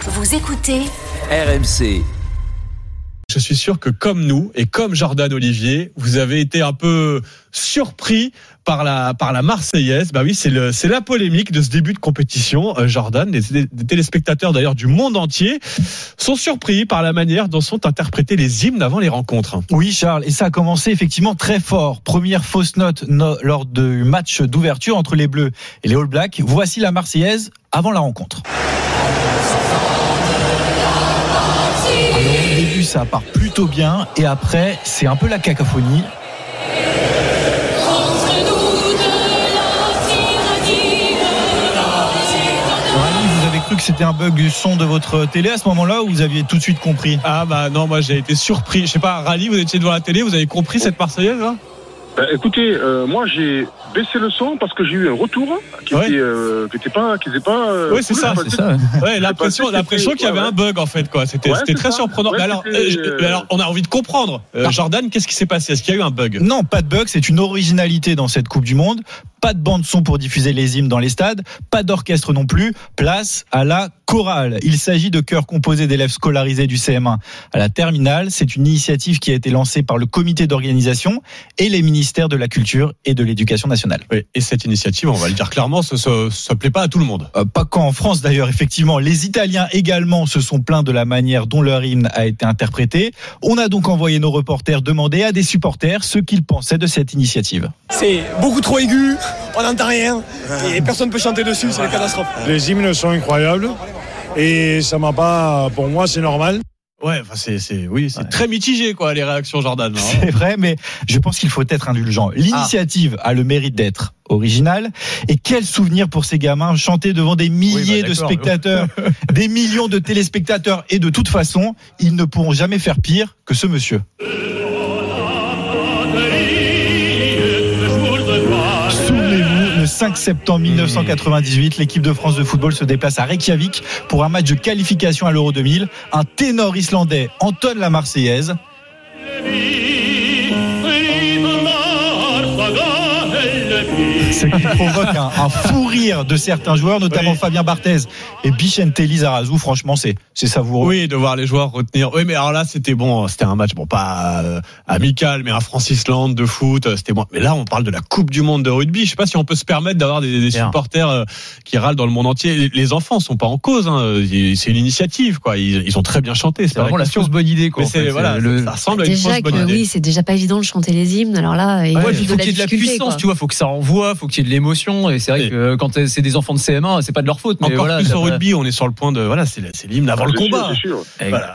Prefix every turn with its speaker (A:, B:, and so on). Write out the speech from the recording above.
A: Vous écoutez
B: RMC.
C: Je suis sûr que comme nous et comme Jordan Olivier, vous avez été un peu surpris par la par la Marseillaise. Bah oui, c'est le c'est la polémique de ce début de compétition. Euh, Jordan, des, des téléspectateurs d'ailleurs du monde entier sont surpris par la manière dont sont interprétés les hymnes avant les rencontres.
D: Oui, Charles, et ça a commencé effectivement très fort. Première fausse note no- lors du match d'ouverture entre les Bleus et les All Blacks. Voici la Marseillaise avant la rencontre. Ça part plutôt bien, et après, c'est un peu la cacophonie. Vous avez cru que c'était un bug du son de votre télé à ce moment-là ou vous aviez tout de suite compris?
C: Ah bah non, moi j'ai été surpris. Je sais pas, Rally, vous étiez devant la télé, vous avez compris cette Marseillaise là?
E: Bah, écoutez, euh, moi j'ai baissé le son parce que j'ai eu un retour qui
C: Ouais.
E: était, euh, qui était pas, qui était pas. euh,
C: Oui, c'est
E: cool,
C: ça.
D: C'est ça.
C: Ouais, l'impression, l'impression qu'il y avait
E: ouais,
C: un bug en fait quoi. C'était
E: Ouais,
C: c'était
E: c'est
C: très
E: ça.
C: surprenant. Mais alors, on a envie de comprendre. Euh,
D: Non.
C: Jordan, qu'est-ce qui s'est passé? Est-ce qu'il y a eu un bug?
D: Non, pas de bug, c'est une originalité dans cette Coupe du Monde. Pas de bande son pour diffuser les hymnes dans les stades, pas d'orchestre non plus. Place à la chorale. Il s'agit de chœurs composés d'élèves scolarisés du CM1 à la terminale. C'est une initiative qui a été lancée par le comité d'organisation et les ministères de la Culture et de l'Éducation nationale.
C: Oui, et cette initiative, on va le dire clairement, ça, ça, ça plaît pas à tout le monde.
D: Euh, pas qu'en France d'ailleurs, effectivement. Les Italiens également se sont plaints de la manière dont leur hymne a été interprété. On a donc envoyé nos reporters demander à des supporters ce qu'ils pensaient de cette initiative.
F: C'est beaucoup trop aigu, on n'entend rien et personne ne peut chanter dessus, c'est une catastrophe.
G: Les hymnes sont incroyables et ça m'a pas, pour moi, c'est normal.
C: Ouais, enfin c'est, c'est, oui, c'est très mitigé quoi les réactions Jordan. hein.
D: C'est vrai, mais je pense qu'il faut être indulgent. L'initiative a le mérite d'être originale. Et quel souvenir pour ces gamins chanter devant des milliers
C: bah,
D: de
C: d'accord.
D: spectateurs, des millions de téléspectateurs. Et de toute façon, ils ne pourront jamais faire pire que ce monsieur. 5 septembre 1998, l'équipe de France de football se déplace à Reykjavik pour un match de qualification à l'Euro 2000. Un ténor islandais entonne la Marseillaise. Ce qui provoque un, un fou rire de certains joueurs, notamment
C: Oui.
D: Fabien Barthez et Bichente Lizarazu. Franchement, c'est c'est savoureux.
C: Oui, de voir les joueurs retenir. Oui, mais alors là, c'était bon. C'était un match, bon, pas euh, amical, mais un France-Islande de foot. euh, C'était bon. Mais là, on parle de la Coupe du Monde de rugby. Je sais pas si on peut se permettre d'avoir des, supporters euh, qui râlent dans le monde entier. Les- Les enfants sont pas en cause. Hein. C'est une initiative, quoi. Ils, ils ont très bien chanté. C'est
H: vraiment la fausse bonne idée, quoi.
C: Mais
H: en
C: voilà,
H: le-
C: ça ressemble à une
I: Déjà
C: fausse bonne
I: que
C: idée.
I: oui, c'est déjà pas évident de chanter les hymnes. Alors là, il de
H: faut
I: la
H: qu'il y ait de la puissance,
I: quoi.
H: tu vois. Faut que ça envoie, faut qu'il y ait de l'émotion. Et c'est vrai
C: Et-
H: que quand c'est des enfants de CM1, c'est pas de leur faute. Mais
C: Encore
H: voilà,
C: plus
H: va-
C: rugby, on est sur le point de voilà, c'est c'est l'hymne avant le
E: sûr,
C: combat.
E: c'est sûr.
C: Voilà.